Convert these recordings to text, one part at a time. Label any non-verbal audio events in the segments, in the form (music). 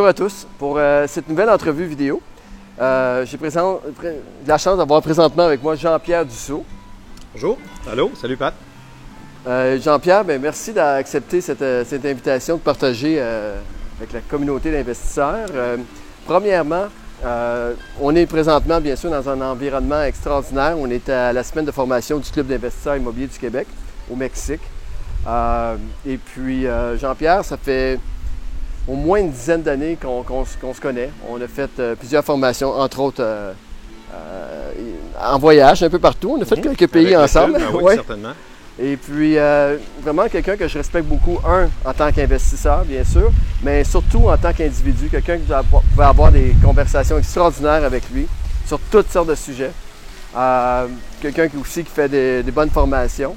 Bonjour à tous. Pour euh, cette nouvelle entrevue vidéo, euh, j'ai présent- la chance d'avoir présentement avec moi Jean-Pierre Dussault. Bonjour. Allô. Salut Pat. Euh, Jean-Pierre, ben, merci d'accepter cette, cette invitation de partager avec la communauté d'investisseurs. Premièrement, on est présentement, bien sûr, dans un environnement extraordinaire. On est à la semaine de formation du Club d'investisseurs immobiliers du Québec, au Mexique. Et puis, Jean-Pierre, ça fait au moins une dizaine d'années qu'on se- connaît. On a fait euh, plusieurs formations, entre autres euh, euh, en voyage, un peu partout. On a fait Mhm. quelques pays ensemble. club, ben (laughs) oui, Ouais. certainement. Et puis, vraiment quelqu'un que je respecte beaucoup, un, en tant qu'investisseur, bien sûr, mais surtout en tant qu'individu, quelqu'un que vous pouvez avoir des conversations extraordinaires avec lui sur toutes sortes de sujets. Quelqu'un qui aussi qui fait des, des bonnes formations.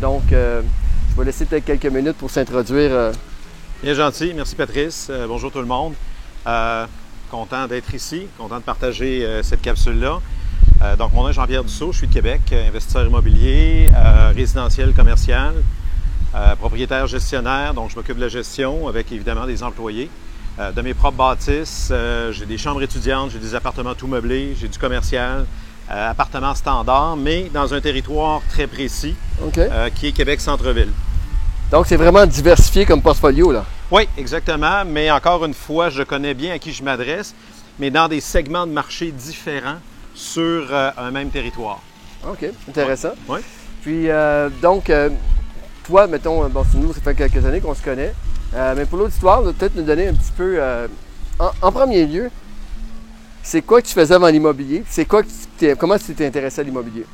Donc, je vais laisser peut-être quelques minutes pour s'introduire. Bien gentil. Merci Patrice. Euh, bonjour tout le monde. Euh, content d'être ici, content de partager euh, cette capsule-là. Donc, mon nom est Jean-Pierre Dussault, je suis de Québec, investisseur immobilier, résidentiel, commercial, propriétaire gestionnaire, donc je m'occupe de la gestion avec évidemment des employés. De mes propres bâtisses, j'ai des chambres étudiantes, j'ai des appartements tout meublés, j'ai du commercial, appartements standards, mais dans un territoire très précis qui est Québec Centre-Ville. Donc, c'est vraiment diversifié comme portfolio, là? Oui, exactement. Mais encore une fois, je connais bien à qui je m'adresse, mais dans des segments de marché différents sur euh, un même territoire. OK, intéressant. Ouais. Puis, euh, donc, euh, toi, mettons, bon, nous, ça fait quelques années qu'on se connaît, mais pour l'auditoire, de peut-être nous donner un petit peu, en, en premier lieu, c'est quoi que tu faisais avant l'immobilier? C'est quoi que tu t'es- comment tu t'es intéressé à l'immobilier?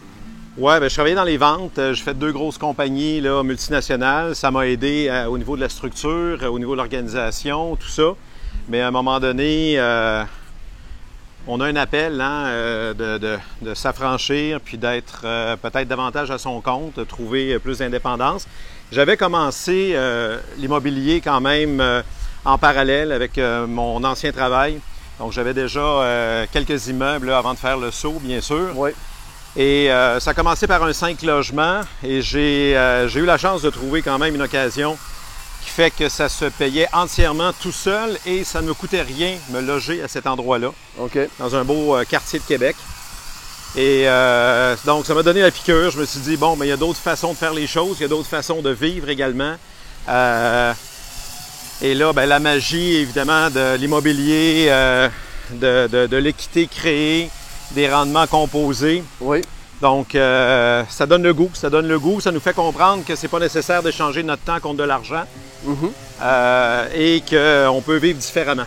Oui, ben, je travaillais dans les ventes. Euh, J'ai fait deux grosses compagnies là, multinationales. Ça m'a aidé euh, au niveau de la structure, euh, au niveau de l'organisation, tout ça. Mais à un moment donné, euh, on a un appel hein, de, de- de s'affranchir puis d'être peut-être davantage à son compte, de trouver plus d'indépendance. J'avais commencé l'immobilier quand même en parallèle avec mon ancien travail. Donc j'avais déjà quelques immeubles là, avant de faire le saut, bien sûr. Oui. Et euh, ça a commencé par un 5 logements et j'ai euh, j'ai eu la chance de trouver quand même une occasion qui fait que ça se payait entièrement tout seul et ça ne me coûtait rien me loger à cet endroit-là, OK. dans un beau euh, quartier de Québec. Et euh, donc ça m'a donné la piqûre. Je me suis dit, bon, mais il y a d'autres façons de faire les choses, il y a d'autres façons de vivre également. Euh, et là, ben, la magie, évidemment, de l'immobilier, euh, de, de- de l'équité créée, des rendements composés. Oui. Donc, euh, ça donne le goût, ça donne le goût, ça nous fait comprendre que c'est pas nécessaire d'échanger notre temps contre de l'argent Mhm. euh, et qu'on peut vivre différemment.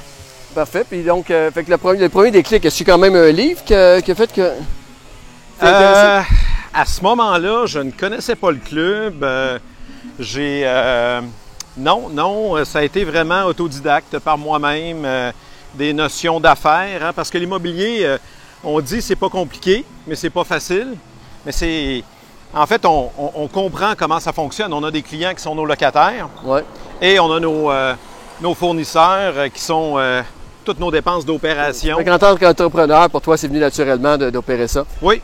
Parfait. Puis donc, euh, fait que le premier, le premier déclic, est-ce que c'est quand même un livre qui a, fait que. à ce moment-là, je ne connaissais pas le club. J'ai non, non, ça a été vraiment autodidacte par moi-même, des notions d'affaires, hein, parce que l'immobilier, on dit c'est pas compliqué, mais c'est pas facile. Mais c'est, en fait, on, on- on comprend comment ça fonctionne. On a des clients qui sont nos locataires Ouais. et on a nos, euh, nos fournisseurs euh, qui sont euh, toutes nos dépenses d'opération. Qu'en tant qu'entrepreneur, pour toi, c'est venu naturellement d'opérer ça? Oui,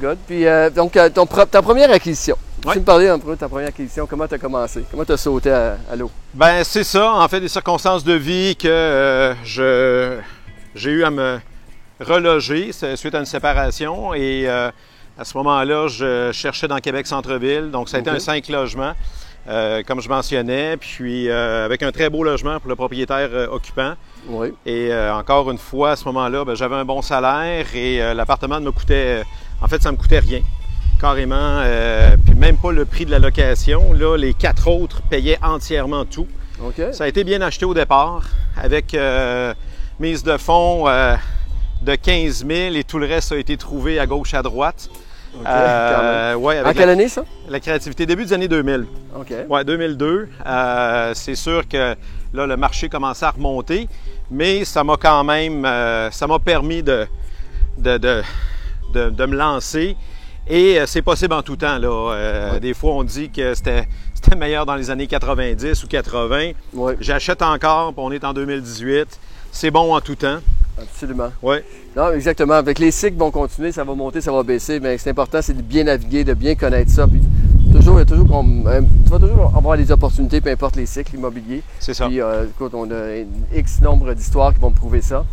Good. Puis, euh, donc, ton ta première acquisition. Ouais. Tu me parler un peu de ta première acquisition. Comment tu as commencé? Comment tu as sauté à, à l'eau? Ben c'est ça, en fait, des circonstances de vie que euh, je j'ai eu à me c'est suite à une séparation et euh, à ce moment-là, je cherchais dans Québec centre-ville, donc ça a été un cinq logements, euh, comme je mentionnais, puis euh, avec un très beau logement pour le propriétaire occupant. Oui. Et encore une fois, à ce moment-là, ben, j'avais un bon salaire et l'appartement me coûtait, en fait, ça me coûtait rien, carrément, euh, puis même pas le prix de la location. Là, les quatre autres payaient entièrement tout. Ça a été bien acheté au départ, avec euh, mise de fonds euh, de 15 000 et tout le reste a été trouvé à gauche, à droite. OK, Euh, ouais, quelle la, année, ça? la créativité, début des années 2000. OK. Ouais, 2002. Euh, c'est sûr que là, le marché commençait à remonter, mais ça m'a quand même, euh, ça m'a permis de, de, de, de- de me lancer. Et c'est possible en tout temps. Là. Ouais. Des fois, on dit que c'était, c'était meilleur dans les années 90 ou 80. Oui, J'achète encore, puis on est en 2018. C'est bon en tout temps. Absolument. Oui, Non, exactement. Avec les cycles vont continuer, ça va monter, ça va baisser, mais c'est important, c'est de bien naviguer, de bien connaître ça. Puis Toujours, il y a toujours euh, tu vas toujours avoir des opportunités, peu importe les cycles immobiliers. C'est ça. Puis, euh, écoute, on a un X nombre d'histoires qui vont me prouver ça.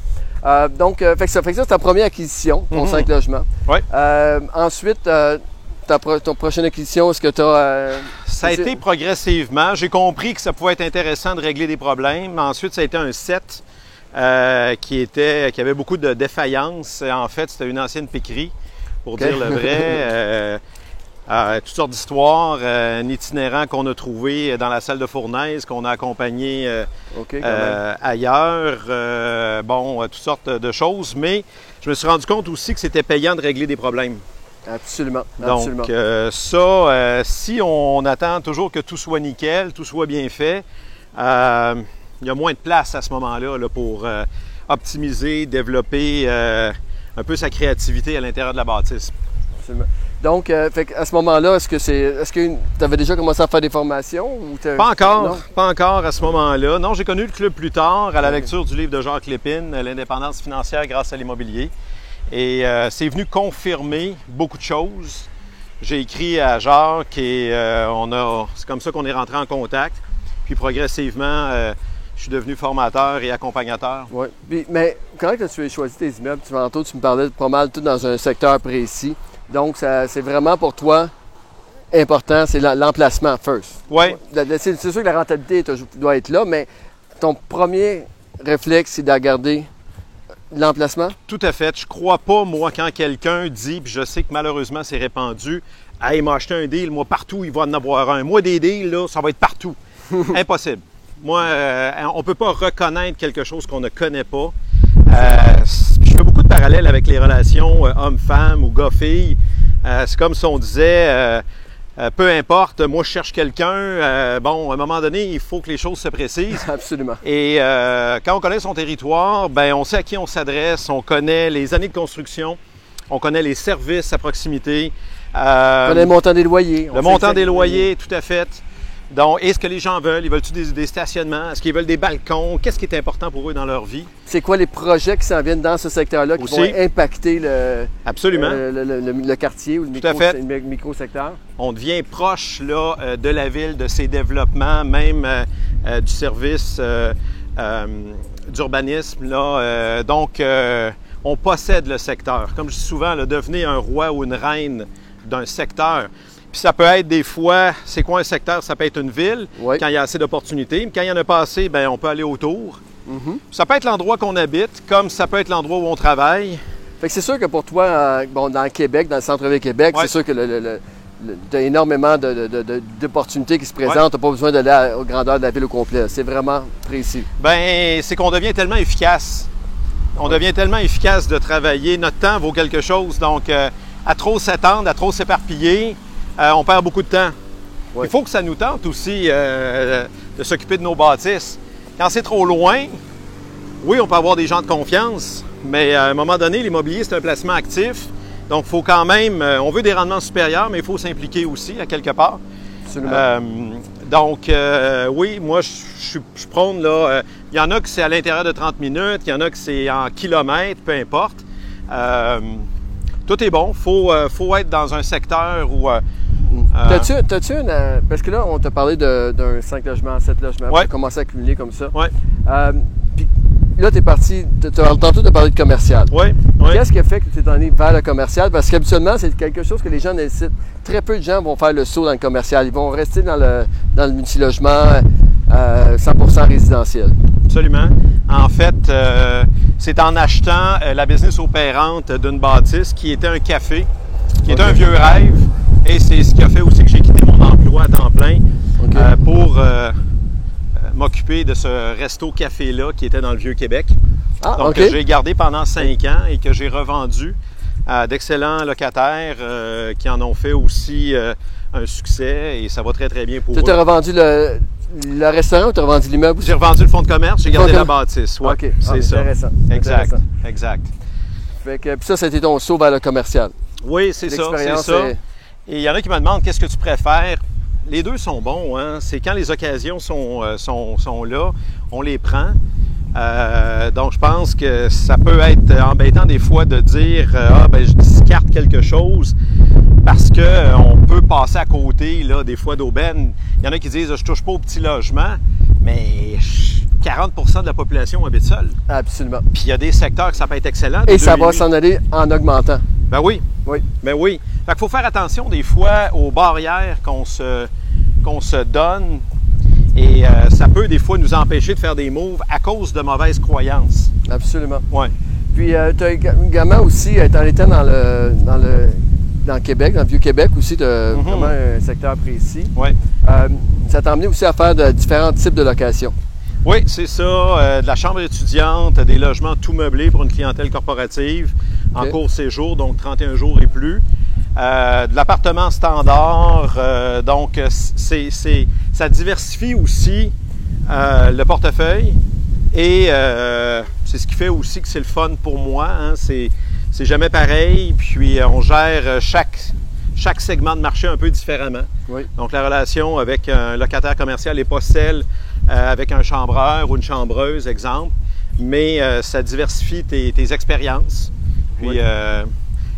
Euh, donc, euh, fait que ça, fait que ça, c'est ta première acquisition, ton Mhm. 5 logements. Ouais. Euh, ensuite, ta pro- ton prochaine acquisition, est-ce que tu as. Ça a été progressivement. J'ai compris que ça pouvait être intéressant de régler des problèmes. Ensuite, ça a été un set euh, qui, était, qui avait beaucoup de défaillances. En fait, c'était une ancienne piquerie, pour dire le vrai. (laughs) Euh, euh, toutes sortes d'histoires. euh, un itinérant qu'on a trouvé dans la salle de fournaise, qu'on a accompagné euh, ailleurs. bon, toutes sortes de choses. Mais je me suis rendu compte aussi que c'était payant de régler des problèmes. Absolument. absolument. Donc, ça, si on attend toujours que tout soit nickel, tout soit bien fait, il y a moins de place à ce moment-là là, pour euh, optimiser, développer euh, un peu sa créativité à l'intérieur de la bâtisse. absolument. Donc, euh, fait à ce moment-là, est-ce que c'est. Est-ce que tu avais déjà commencé à faire des formations ou Pas encore, Non? pas encore à ce moment-là. Non, j'ai connu le club plus tard à la lecture du livre de Jacques Lépine, L'indépendance financière grâce à l'immobilier. Et euh, c'est venu confirmer beaucoup de choses. J'ai écrit à Jacques et euh, on a, c'est comme ça qu'on est rentré en contact. Puis progressivement, je suis devenu formateur et accompagnateur. Oui. Mais quand tu as choisi tes immeubles, tu, tantôt, tu me parlais de pas mal tout dans un secteur précis. Donc, c'est vraiment pour toi important, c'est l'em- l'emplacement first. Oui, C'est sûr que la rentabilité doit être là, mais ton premier réflexe, c'est de garder l'emplacement? tout à fait. Je crois pas, moi, quand quelqu'un dit, puis je sais que malheureusement c'est répandu, Hey, il m'a acheté un deal, moi partout, il va en avoir un. Moi, des deals, là, ça va être partout. (laughs) Impossible. Moi, euh, on ne peut pas reconnaître quelque chose qu'on ne connaît pas. Euh, je fais beaucoup de parallèles avec les relations euh, homme-femme ou gars-fille. C'est comme si on disait, peu importe, moi je cherche quelqu'un. bon, à un moment donné, il faut que les choses se précisent. (laughs) Absolument. Et quand on connaît son territoire, ben on sait à qui on s'adresse, on connaît les années de construction, on connaît les services à proximité. euh, On a le montant des loyers. on le montant des loyers, tout à fait. Donc, est-ce que les gens veulent? Ils veulent-tu des, des stationnements? Est-ce qu'ils veulent des balcons? Qu'est-ce qui est important pour eux dans leur vie? C'est quoi les projets qui s'en viennent dans ce secteur-là qui Aussi. vont impacter le, Absolument. euh, le, le- le- le quartier ou le micro, le micro-secteur? On devient proche là, euh, de la ville, de ses développements, même euh, du service euh, d'urbanisme. là. Donc, on possède le secteur. Comme je dis souvent, là, devenez un roi ou une reine d'un secteur. Puis ça peut être des fois, c'est quoi un secteur? Ça peut être une ville, Oui. quand il y a assez d'opportunités. Mais quand il y en a pas assez, ben, on peut aller autour. Mhm. Ça peut être l'endroit qu'on habite, comme ça peut être l'endroit où on travaille. Fait que c'est sûr que pour toi, euh, bon, dans le Québec, dans le centre-ville Québec, Ouais. c'est sûr que le, énormément de- de- de- de- d'opportunités qui se présentent. T'as pas besoin d'aller à- aux grandeurs de la ville au complet. C'est vraiment précis. Ben, c'est qu'on devient tellement efficace. On devient tellement efficace de travailler. Notre temps vaut quelque chose. Donc, euh, à trop s'attendre, à trop s'éparpiller, euh, on perd beaucoup de temps. Il faut que ça nous tente aussi euh, de s'occuper de nos bâtisses. Quand c'est trop loin, oui, on peut avoir des gens de confiance, mais à un moment donné, l'immobilier, c'est un placement actif. Donc, il faut quand même, euh, on veut des rendements supérieurs, mais il faut s'impliquer aussi à quelque part. Absolument. Euh, donc, euh, oui, moi, je je suis je prône, là. euh, Il y en a que c'est à l'intérieur de 30 minutes, il y en a que c'est en kilomètres, peu importe. Tout est bon. Il faut, faut être dans un secteur où. Euh, T'as-tu, t'as-tu une. euh, parce que là, on t'a parlé de- d'un 5 logements, 7 logements. Ouais. Tu as commencé à accumuler comme ça. Ouais. Euh, puis là, t'es parti. t'as- t'as- Tantôt, tu as parlé de commercial. oui, oui. Qu'est-ce qui a fait que tu es allé vers le commercial? Parce qu'habituellement, c'est quelque chose que les gens nécessitent. Très peu de gens vont faire le saut dans le commercial. Ils vont rester dans le, dans le multilogement euh, 100% résidentiel. Absolument. En fait, euh, c'est en achetant euh, la business opérante d'une bâtisse qui était un café, qui était un vieux rêve, et c'est ce qui a fait aussi que j'ai quitté mon emploi à temps plein euh, pour euh, euh, m'occuper de ce resto-café-là qui était dans le Vieux-Québec. ah, Donc, que j'ai gardé pendant cinq ans et que j'ai revendu à d'excellents locataires euh, qui en ont fait aussi un succès et ça va très, très bien pour Tu eux. as revendu le, le restaurant ou tu as revendu l'immeuble? J'ai revendu le fonds de commerce, j'ai gardé la bâtisse. Ouais, OK. Ah, c'est ça. Intéressant. Exact, Intéressant. exact. Fait que, puis ça, c'était ton saut vers le commercial. Oui, c'est ça, c'est ça. est- Et il y en a qui me demandent qu'est-ce que tu préfères? Les deux sont bons. Hein? C'est quand les occasions sont, euh, sont, sont là, on les prend. Euh, donc, je pense que ça peut être embêtant des fois de dire euh, Ah, ben, je discarte quelque chose. parce qu'on peut passer à côté là, des fois d'aubaine. Il y en a qui disent je touche pas au petit logement, mais 40% de la population habite seule. Absolument. Puis il y a des secteurs que ça peut être excellent. Et ça va s'en aller en augmentant. Ben oui. Oui. Ben oui. Fait qu'il faut faire attention des fois aux barrières qu'on se, qu'on se donne. Et euh, ça peut des fois nous empêcher de faire des moves à cause de mauvaises croyances. Absolument. Oui. Puis euh, tu as également aussi, en étant dans le, dans le dans Québec, dans le Vieux-Québec aussi, de Mhm. vraiment un secteur précis. Oui. Euh, ça t'a emmené aussi à faire de différents types de locations. Oui, c'est ça. Euh, de la chambre étudiante, des logements tout meublés pour une clientèle corporative en Ok. court séjour, donc 31 jours et plus. Euh, de l'appartement standard, euh, donc c'est, c'est- ça diversifie aussi euh, le portefeuille et c'est ce qui fait aussi que c'est le fun pour moi. hein. C'est, c'est jamais pareil, puis on gère chaque, chaque segment de marché un peu différemment. Oui. Donc, la relation avec un locataire commercial n'est pas celle avec un chambreur ou une chambreuse, exemple, mais ça diversifie tes, tes expériences. Puis, Oui.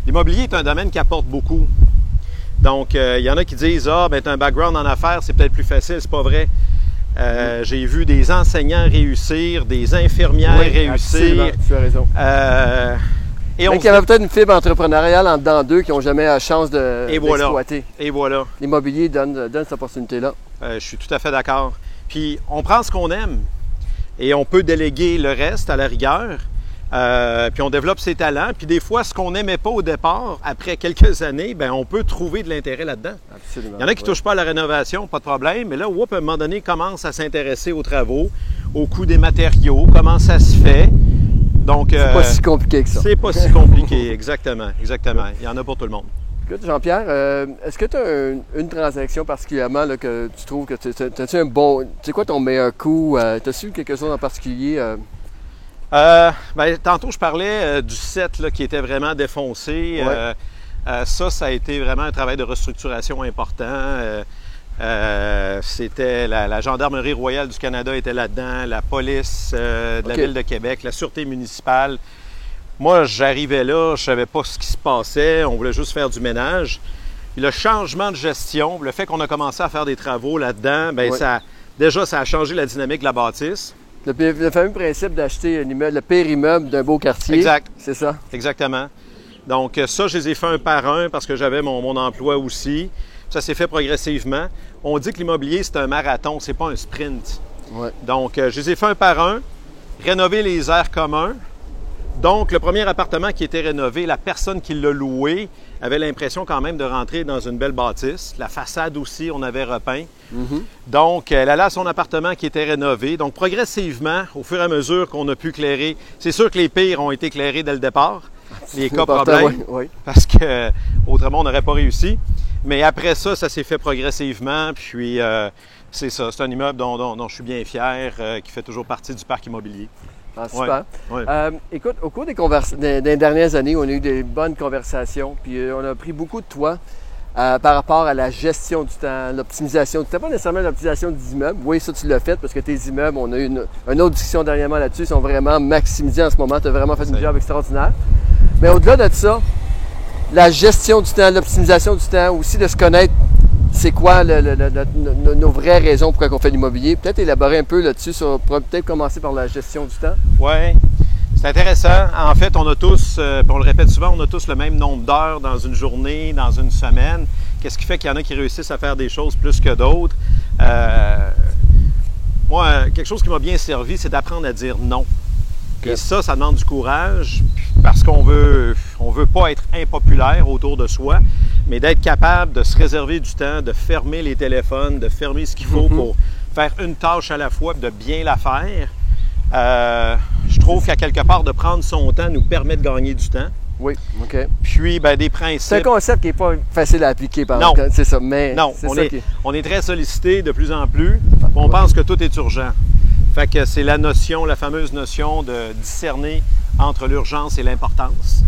L'immobilier est un domaine qui apporte beaucoup. Donc, euh, il y en a qui disent Ah, ben, tu as un background en affaires, c'est peut-être plus facile. C'est pas vrai. Euh, J'ai vu des enseignants réussir, des infirmières Oui, absolument, réussir. Tu as raison. Euh, et, on se qu'il y avait peut-être une fibre entrepreneuriale en dedans d'eux qui n'ont jamais la chance de, Et voilà. et voilà. L'immobilier donne, donne cette opportunité-là. Je suis tout à fait d'accord. Puis on prend ce qu'on aime et on peut déléguer le reste à la rigueur. Euh, puis on développe ses talents. Puis des fois, ce qu'on n'aimait pas au départ, après quelques années, ben on peut trouver de l'intérêt là-dedans. Absolument. Il y en a qui ne touchent pas à la rénovation, pas de problème. Mais là, whoop, à un moment donné, commencent à s'intéresser aux travaux, au coût des matériaux, comment ça se fait. Donc, C'est pas si compliqué que ça. c'est pas si compliqué, (laughs) exactement, exactement. Il y en a pour tout le monde. Écoute, Jean-Pierre, euh, est-ce que tu as une transaction particulièrement là, que tu trouves que tu as-tu un bon. C'est quoi ton meilleur coup? Euh, T'as-tu quelque chose en particulier? Euh? Ben, tantôt, je parlais euh, du set là, qui était vraiment défoncé. Ouais. Euh, ça, ça a été vraiment un travail de restructuration important. C'était la, la Gendarmerie royale du Canada était là-dedans, la police de la ville de Québec, la sûreté municipale. Moi, j'arrivais là, je savais pas ce qui se passait, on voulait juste faire du ménage. Puis le changement de gestion, le fait qu'on a commencé à faire des travaux là-dedans, ben Ouais. ça, déjà, ça a changé la dynamique de la bâtisse. Le, le fameux principe d'acheter un immeuble, le pire immeuble d'un beau quartier. Exact. C'est ça? Exactement. Donc, euh, ça, je les ai fait un par un parce que j'avais mon, mon emploi aussi. Ça s'est fait progressivement. On dit que l'immobilier, c'est un marathon, c'est pas un sprint. Ouais. Donc, euh, je les ai fait un par un. Rénover les aires communs. Donc, le premier appartement qui était rénové, la personne qui l'a loué avait l'impression quand même de rentrer dans une belle bâtisse. La façade aussi, on avait repeint. Donc, elle allait à son appartement qui était rénové. Donc, progressivement, au fur et à mesure qu'on a pu clairer, c'est sûr que les pires ont été clairés dès le départ, (laughs) les cas problèmes, oui, oui. parce que euh, autrement, on n'aurait pas réussi. Mais après ça, ça s'est fait progressivement. Puis, euh, c'est ça, c'est un immeuble dont, dont- dont je suis bien fier, euh, qui fait toujours partie du parc immobilier. Ah, super. Ouais. Euh, écoute, au cours des, des- des dernières années, on a eu des bonnes conversations, puis euh, on a appris beaucoup de toi euh, par rapport à la gestion du temps, l'optimisation du temps. Pas nécessairement l'optimisation des immeubles. Oui, ça, tu l'as fait parce que tes immeubles, on a eu une, une autre discussion dernièrement là-dessus, sont vraiment maximisés en ce moment. Tu as vraiment fait une job extraordinaire. Mais au-delà de ça, la gestion du temps, l'optimisation du temps, aussi de se connaître, c'est quoi nos, vraies raisons pourquoi on fait l'immobilier? Peut-être élaborer un peu là-dessus, sur- peut-être commencer par la gestion du temps. Oui, c'est intéressant. En fait, on a tous, euh, on le répète souvent, on a tous le même nombre d'heures dans une journée, dans une semaine. Qu'est-ce qui fait qu'il y en a qui réussissent à faire des choses plus que d'autres? Euh, moi, quelque chose qui m'a bien servi, c'est d'apprendre à dire non. Et ça, ça demande du courage parce qu'on veut, on veut pas être impopulaire autour de soi, mais d'être capable de se réserver du temps, de fermer les téléphones, de fermer ce qu'il faut Mhm. pour faire une tâche à la fois, de bien la faire. Euh, je trouve qu'à quelque part, de prendre son temps nous permet de gagner du temps. Oui, OK. Puis, ben, des C'est un principes. concept qui n'est pas facile à appliquer par Non. C'est ça, mais Non, on ça est, qui est- on est très sollicité de plus en plus. On pense que tout est urgent. Fait que c'est la notion, la fameuse notion de discerner entre l'urgence et l'importance.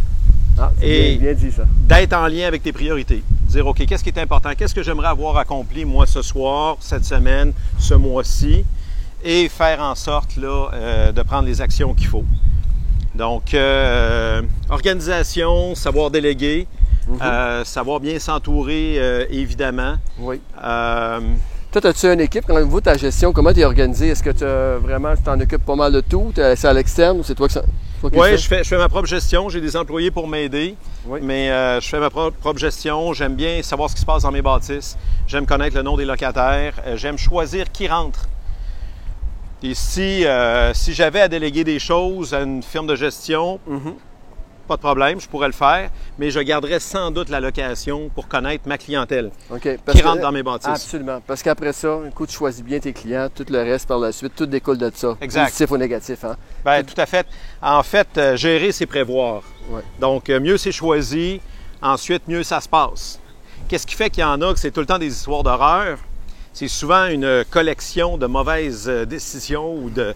Ah, Et- bien, bien dit ça. D'être en lien avec tes priorités. Dire, OK, qu'est-ce qui est important? Qu'est-ce que j'aimerais avoir accompli, moi, ce soir, cette semaine, ce mois-ci? Et faire en sorte, là, euh, de prendre les actions qu'il faut. Donc, euh, organisation, savoir déléguer, Mhm. savoir bien s'entourer, évidemment. Oui. Toi, as-tu une équipe? Quand vous, ta gestion, comment tu es organisé? Est-ce que tu vraiment, t'en occupes pas mal de tout? C'est à l'externe ou c'est toi qui Oui, je fais, je fais ma propre gestion. J'ai des employés pour m'aider. Mais euh, je fais ma propre, gestion. J'aime bien savoir ce qui se passe dans mes bâtisses. J'aime connaître le nom des locataires. Euh, j'aime choisir qui rentre. Et si, euh, si j'avais à déléguer des choses à une firme de gestion, mm-hmm pas de problème, je pourrais le faire, mais je garderais sans doute la location pour connaître ma clientèle qui rentre dans mes bâtisses. Absolument. Parce qu'après ça, coup, tu choisis bien tes clients, tout le reste par la suite, tout découle de ça. Exact. Positif ou négatif. Hein? Bien, tout à fait. En fait, euh, gérer, c'est prévoir. Donc, euh, mieux c'est choisi, ensuite, mieux ça se passe. Qu'est-ce qui fait qu'il y en a que c'est tout le temps des histoires d'horreur? C'est souvent une collection de mauvaises euh, décisions ou de,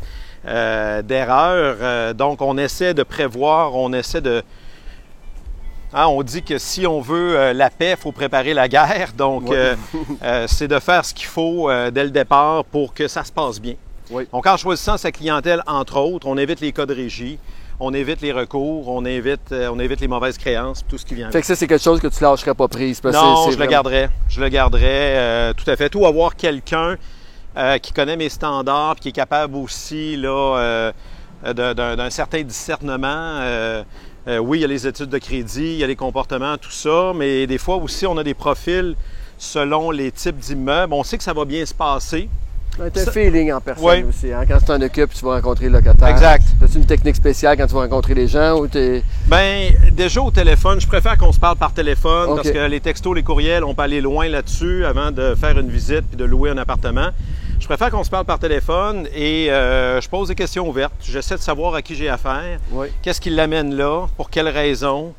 euh, d'erreurs. Euh, donc, on essaie de prévoir, on essaie de... Hein, on dit que si on veut euh, la paix, il faut préparer la guerre. (laughs) Donc, c'est de faire ce qu'il faut dès le départ pour que ça se passe bien. Donc, en choisissant sa clientèle, entre autres, on évite les cas de régie, on évite les recours, on évite, on évite les mauvaises créances, tout ce qui vient. Fait que ça, c'est quelque chose que tu lâcherais pas prise. non, je le garderais. Je le garderais tout à fait. Ou avoir quelqu'un euh, qui connaît mes standards, qui est capable aussi là, euh, d'un certain discernement. Euh, oui, il y a les études de crédit, il y a les comportements, tout ça, mais des fois aussi, on a des profils selon les types d'immeubles. On sait que ça va bien se passer. As un feeling en personne aussi. Hein? Quand tu t'en occupes, tu vas rencontrer le locataire. Exact. as une technique spéciale quand tu vas rencontrer les gens ou es... Ben, déjà au téléphone, je préfère qu'on se parle par téléphone parce que les textos, les courriels, on peut aller loin là-dessus avant de faire une visite puis de louer un appartement. Je préfère qu'on se parle par téléphone et euh, je pose des questions ouvertes. J'essaie de savoir à qui j'ai affaire, qu'est-ce qui l'amène là, pour quelles raisons,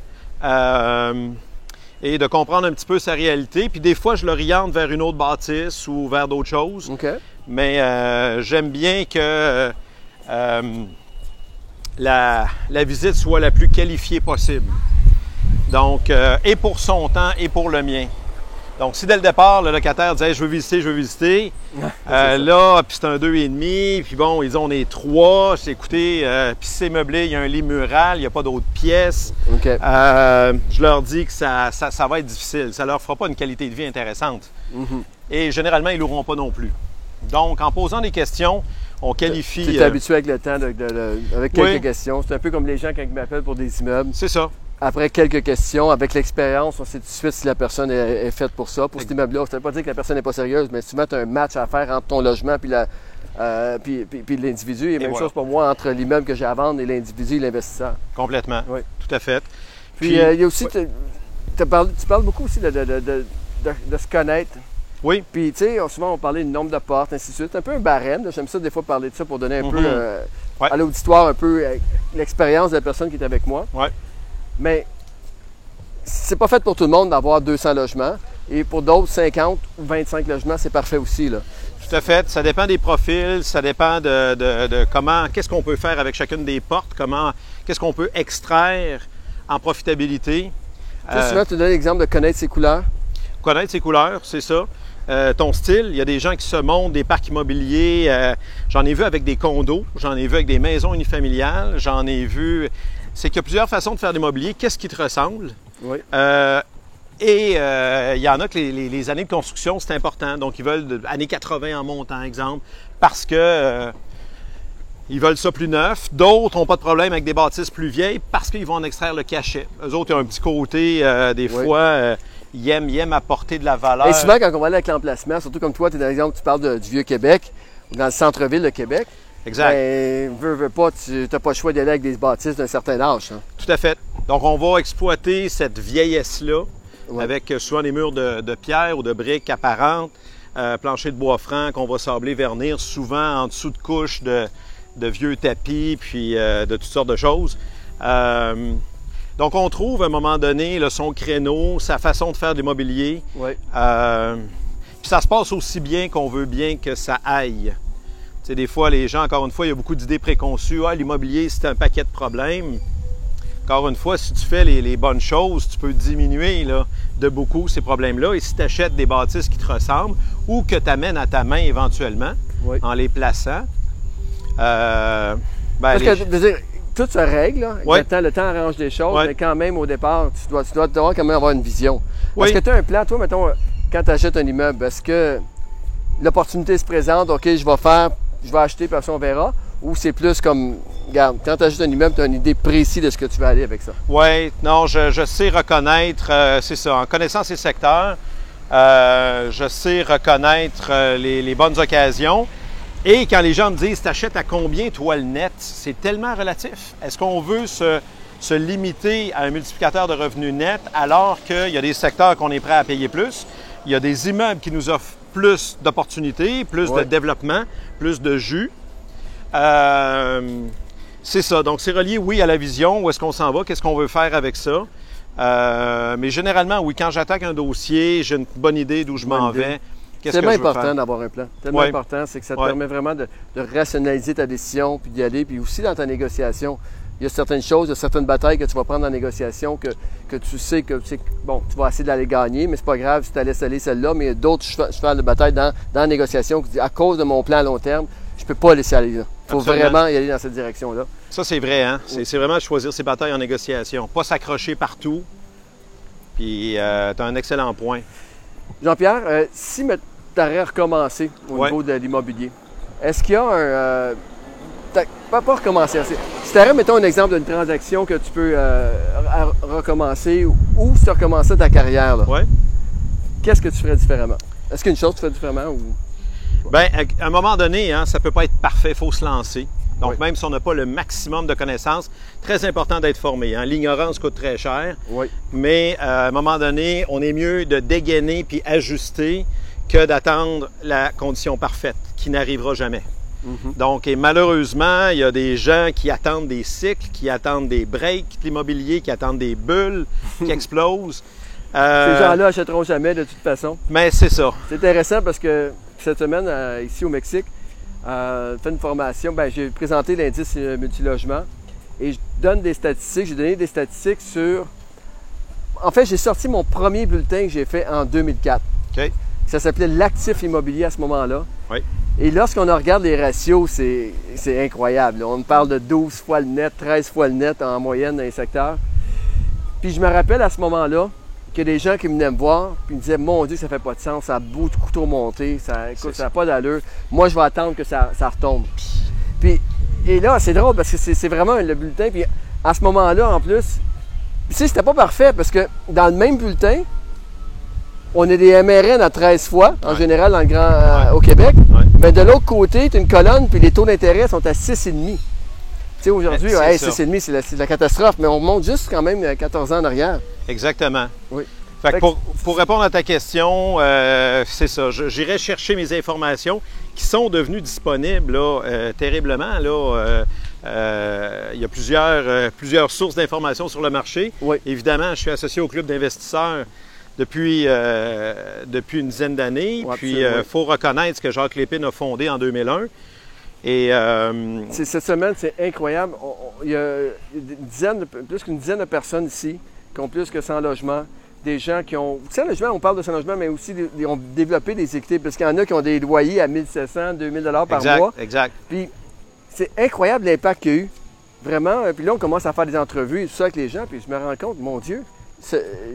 euh, et de comprendre un petit peu sa réalité. Puis des fois, je l'oriente vers une autre bâtisse ou vers d'autres choses. Mais euh, j'aime bien que la, la, visite soit la plus qualifiée possible. Donc, et pour son temps et pour le mien. Donc, si dès le départ, le locataire disait Je veux visiter, je veux visiter, (laughs) euh, là, puis c'est un 2,5, puis bon, ils ont on est trois, c'est écoutez, euh, puis c'est meublé, il y a un lit mural, il n'y a pas d'autres pièces. Euh, je leur dis que ça, ça, va être difficile. Ça ne leur fera pas une qualité de vie intéressante. Mhm. Et généralement, ils ne l'auront pas non plus. Donc, en posant des questions, on qualifie. Tu es habitué avec le temps, avec quelques questions. C'est un peu comme les gens quand ils m'appellent pour des immeubles. C'est ça après quelques questions, avec l'expérience, on sait tout de suite si la personne est, faite pour ça. Pour cet immeuble-là, ça ne veut pas dire que la personne n'est pas sérieuse, mais souvent, tu as un match à faire entre ton logement puis, euh, puis, l'individu. Et, même chose pour moi entre l'immeuble que j'ai à vendre et l'individu et l'investisseur. Complètement. Oui. Tout à fait. Puis, euh, il y a aussi, tu parles beaucoup aussi de, se connaître. Oui. Puis, tu sais, souvent, on parlait du nombre de portes, ainsi de suite. Un peu un barème. J'aime ça, des fois, parler de ça pour donner un peu mm-hmm. euh, à l'auditoire un peu l'expérience de la personne qui est avec moi. Ouais. Mais c'est pas fait pour tout le monde d'avoir 200 logements. Et pour d'autres, 50 ou 25 logements, c'est parfait aussi. Là. Tout à fait. Ça dépend des profils, ça dépend de, comment, qu'est-ce qu'on peut faire avec chacune des portes, comment, qu'est-ce qu'on peut extraire en profitabilité. Tu euh, souvent, tu donnes l'exemple de connaître ses couleurs. Connaître ses couleurs, c'est ça. Euh, ton style, il y a des gens qui se montent des parcs immobiliers. Euh, j'en ai vu avec des condos, j'en ai vu avec des maisons unifamiliales, j'en ai vu c'est qu'il y a plusieurs façons de faire de l'immobilier. Qu'est-ce qui te ressemble? Oui. Euh, et euh, il y en a que les, années de construction, c'est important. Donc, ils veulent de, années 80 en montant, exemple, parce que euh, ils veulent ça plus neuf. D'autres n'ont pas de problème avec des bâtisses plus vieilles parce qu'ils vont en extraire le cachet. Eux autres, ils ont un petit côté, des fois, ils, aiment, ils, aiment, apporter de la valeur. Et souvent, quand on va aller avec l'emplacement, surtout comme toi, tu es dans l'exemple, tu parles du Vieux-Québec, dans le centre-ville de Québec, Exact. Mais, veux, veux pas, tu n'as pas le choix d'aller avec des bâtisses d'un certain âge. Hein. Tout à fait. Donc, on va exploiter cette vieillesse-là avec euh, souvent des murs de, pierre ou de briques apparentes, euh, plancher de bois franc qu'on va sabler, vernir, souvent en dessous de couches de, vieux tapis, puis euh, de toutes sortes de choses. donc, on trouve à un moment donné son créneau, sa façon de faire de l'immobilier. Oui. puis ça se passe aussi bien qu'on veut bien que ça aille des fois, les gens, encore une fois, il y a beaucoup d'idées préconçues. Ah, l'immobilier, c'est un paquet de problèmes. Encore une fois, si tu fais les, bonnes choses, tu peux diminuer là, de beaucoup ces problèmes-là. Et si tu achètes des bâtisses qui te ressemblent ou que tu amènes à ta main éventuellement en les plaçant, euh, ben, Parce que, tout se règle. Là. Le, temps, le temps arrange des choses, mais quand même, au départ, tu dois, tu dois devoir quand même avoir une vision. Est-ce que tu as un plan, toi, mettons, quand tu achètes un immeuble, est-ce que l'opportunité se présente, OK, je vais faire, je vais acheter, puis on verra, ou c'est plus comme, regarde, quand tu achètes un immeuble, tu as une idée précise de ce que tu vas aller avec ça? Oui, non, je, sais reconnaître, euh, c'est ça, en connaissant ces secteurs, euh, je sais reconnaître euh, les, bonnes occasions. Et quand les gens me disent, t'achètes à combien, toi, le net, c'est tellement relatif. Est-ce qu'on veut se, se limiter à un multiplicateur de revenus net alors qu'il y a des secteurs qu'on est prêt à payer plus? Il y a des immeubles qui nous offrent plus d'opportunités, plus Ouais. de développement, plus de jus. Euh, c'est ça. Donc, c'est relié, oui, à la vision. Où est-ce qu'on s'en va? Qu'est-ce qu'on veut faire avec ça? Euh, mais généralement, oui, quand j'attaque un dossier, j'ai une bonne idée d'où je m'en vais. C'est tellement important d'avoir un plan. Tellement Ouais. important, c'est que ça te Ouais. permet vraiment de, de rationaliser ta décision, puis d'y aller. Puis aussi dans ta négociation, il y a certaines choses, il y a certaines batailles que tu vas prendre en négociation que, que tu sais que tu sais bon, tu vas essayer d'aller gagner, mais c'est pas grave si tu laisses aller celle-là. Mais il y a d'autres cheva- chevals de bataille dans, dans la négociation qui disent à cause de mon plan à long terme, je peux pas laisser aller là. Il faut Absolument. vraiment y aller dans cette direction-là. Ça, c'est vrai, hein? C'est vraiment choisir ses batailles en négociation. Pas s'accrocher partout. Puis, tu as un excellent point. Jean-Pierre, euh, si tu aurais recommencé au Ouais. niveau de l'immobilier, est-ce qu'il y a un. euh, pas, pas recommencer. Si tu mettons, un exemple d'une transaction que tu peux euh, re- recommencer ou, si tu recommençais ta carrière, là, Ouais. qu'est-ce que tu ferais différemment? Est-ce qu'il y a une chose tu ferais différemment ou. Bien, à un moment donné, hein, ça ne peut pas être parfait, il faut se lancer. Donc, Oui. même si on n'a pas le maximum de connaissances, très important d'être formé. hein. L'ignorance coûte très cher, Oui. mais euh, à un moment donné, on est mieux de dégainer puis ajuster que d'attendre la condition parfaite, qui n'arrivera jamais. Mhm. Donc, et malheureusement, il y a des gens qui attendent des cycles, qui attendent des breaks de l'immobilier, qui attendent des bulles (laughs) qui explosent. Euh, Ces gens-là achèteront jamais de toute façon. Mais c'est ça. C'est intéressant parce que cette semaine, euh, ici au Mexique, euh, fait une formation. Ben, j'ai présenté l'indice euh, multilogement et je donne des statistiques. J'ai donné des statistiques sur. En fait, j'ai sorti mon premier bulletin que j'ai fait en 2004. OK. Ça s'appelait l'actif immobilier à ce moment-là. Oui. Et lorsqu'on regarde les ratios, c'est incroyable. On parle de 12 fois le net, 13 fois le net en moyenne dans les secteurs. Puis je me rappelle à ce moment-là a des gens qui venaient me voir puis me disaient Mon Dieu, ça fait pas de sens, ça a bout de couteau monté, ça écoute, C'est ça n'a pas d'allure. Moi, je vais attendre que ça, ça retombe. Puis, et là, c'est drôle parce que c'est vraiment le bulletin. Puis à ce moment-là, en plus, tu sais, c'était pas parfait parce que dans le même bulletin, on a des MRN à 13 fois, en Ouais. général, dans le grand, euh, au Québec. Mais de l'autre côté, tu as une colonne, puis les taux d'intérêt sont à 6,5. Tu sais, aujourd'hui, C'est ouais, ça. 6,5, c'est la, la catastrophe, mais on monte juste quand même euh, 14 ans en arrière. Exactement. Oui. Fait que Fait que- pour, pour répondre à ta question, euh, c'est ça. J'irai chercher mes informations qui sont devenues disponibles là, euh, terriblement. Là, euh, il y a plusieurs, plusieurs sources d'informations sur le marché. Oui. Évidemment, je suis associé au club d'investisseurs depuis, euh, depuis une dizaine d'années. Ouais, Puis, il faut reconnaître ce que Jacques Lépine a fondé en 2001. Et euh, Cette semaine, c'est incroyable. Il y a de- plus qu'une dizaine de personnes ici qui ont plus que 100 logements. Des gens qui ont. 100 logements, on parle de 100 logements, mais aussi ils ont développé des équités. Parce qu'il y en a qui ont des loyers à 1700, 2000 dollars par exact, mois. exact. Puis c'est incroyable l'impact qu'il y a eu. Vraiment. Puis là, on commence à faire des entrevues et tout ça avec les gens. Puis je me rends compte, mon Dieu,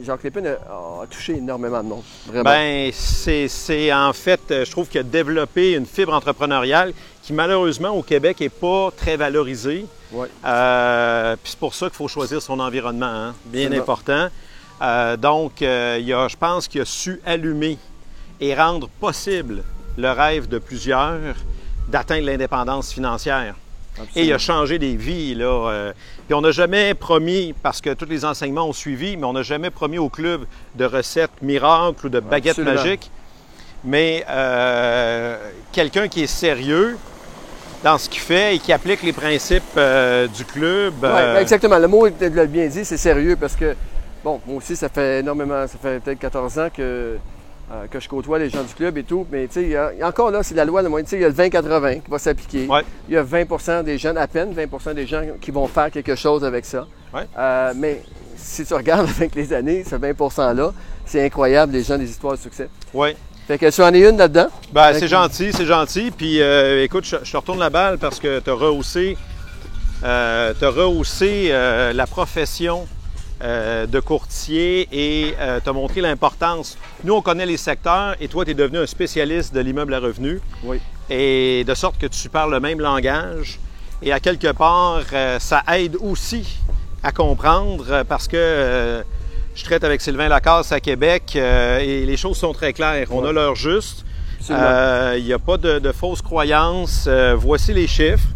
Jacques Lépine a, a touché énormément de monde. Vraiment. Ben, c'est en fait, euh, je trouve qu'il a développé une fibre entrepreneuriale qui malheureusement au Québec n'est pas très valorisée. Ouais. Euh, Puis c'est pour ça qu'il faut choisir son environnement, hein, bien important. Euh, donc, euh, il a, je pense qu'il a su allumer et rendre possible le rêve de plusieurs d'atteindre l'indépendance financière. Et il a changé des vies. Là. euh. Puis on n'a jamais promis, parce que tous les enseignements ont suivi, mais on n'a jamais promis au club de recettes miracles ou de baguettes Absolument. magiques. Mais euh, quelqu'un qui est sérieux dans ce qu'il fait et qui applique les principes euh, du club. Ouais, euh, exactement. Le mot est l'a bien dit, c'est sérieux parce que, bon, moi aussi, ça fait énormément, ça fait peut-être 14 ans que, euh, que je côtoie les gens du club et tout. Mais tu sais, encore là, c'est la loi de moyenne. Il y a le 20-80 qui va s'appliquer. Ouais. Il y a 20 des jeunes, à peine 20 des gens qui vont faire quelque chose avec ça. Ouais. Euh, mais si tu regardes (laughs) avec les années, ce 20 %-là, c'est incroyable, les gens, des histoires de succès. ouais. Fait que tu en es une là-dedans? Ben, c'est gentil, c'est gentil. Puis euh, écoute, je, je te retourne la balle parce que tu as rehaussé as rehaussé la profession euh, de courtier et tu as montré l'importance. Nous, on connaît les secteurs et toi, tu es devenu un spécialiste de l'immeuble à revenus. Oui. Et de sorte que tu parles le même langage. Et à quelque part, ça aide aussi à comprendre parce que je traite avec Sylvain Lacasse à Québec et les choses sont très claires. On a l'heure juste. Il n'y a pas de, de fausses croyances. voici les chiffres.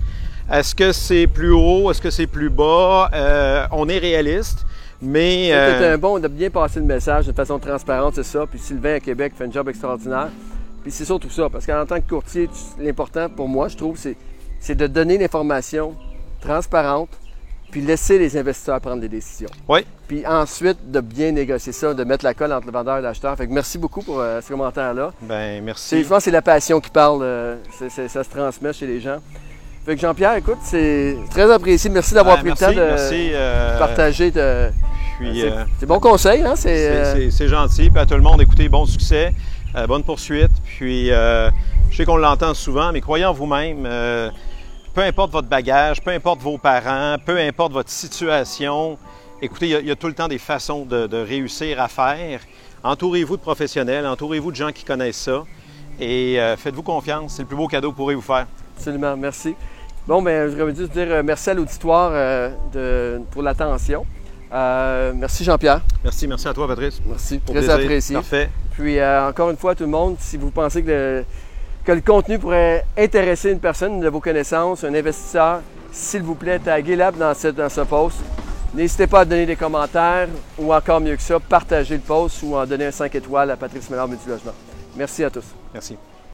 Est-ce que c'est plus haut? Est-ce que c'est plus bas? Euh, on est réaliste, mais... C'est euh, un bon de bien passer le message de façon transparente, c'est ça. Puis Sylvain à Québec fait un job extraordinaire. Puis c'est surtout ça, parce qu'en tant que courtier, l'important pour moi, je trouve, c'est de donner l'information transparente, puis laisser les investisseurs prendre des décisions. Oui. Puis ensuite, de bien négocier ça, de mettre la colle entre le vendeur et l'acheteur. Fait que merci beaucoup pour euh, ce commentaire-là. Ben merci. Je pense que c'est la passion qui parle. ça se transmet chez les gens. Fait que Jean-Pierre, écoute, c'est très apprécié. Merci d'avoir pris le temps de euh, partager. De... Euh, c'est bon conseil, hein? C'est euh, gentil. Puis à tout le monde, écoutez, bon succès, bonne poursuite. Puis je sais qu'on l'entend souvent, mais croyez en vous-même. peu importe votre bagage, peu importe vos parents, peu importe votre situation, écoutez, il y, a tout le temps des façons de, de réussir à faire. Entourez-vous de professionnels, entourez-vous de gens qui connaissent ça et faites-vous confiance. C'est le plus beau cadeau que vous pourrez vous faire. Absolument, merci. Bon, ben, je voudrais juste dire euh, merci à l'auditoire euh, pour l'attention. Euh, merci Jean-Pierre. Merci, merci à toi Patrice. Merci, très apprécié. Parfait. Puis encore une fois, tout le monde, si vous pensez que le, que le contenu pourrait intéresser une personne de vos connaissances, un investisseur, s'il vous plaît, taguez la dans, dans ce post. N'hésitez pas à donner des commentaires ou encore mieux que ça, partagez le post ou en donner un 5 étoiles à Patrice Ménard Multilogement. Merci à tous. Merci.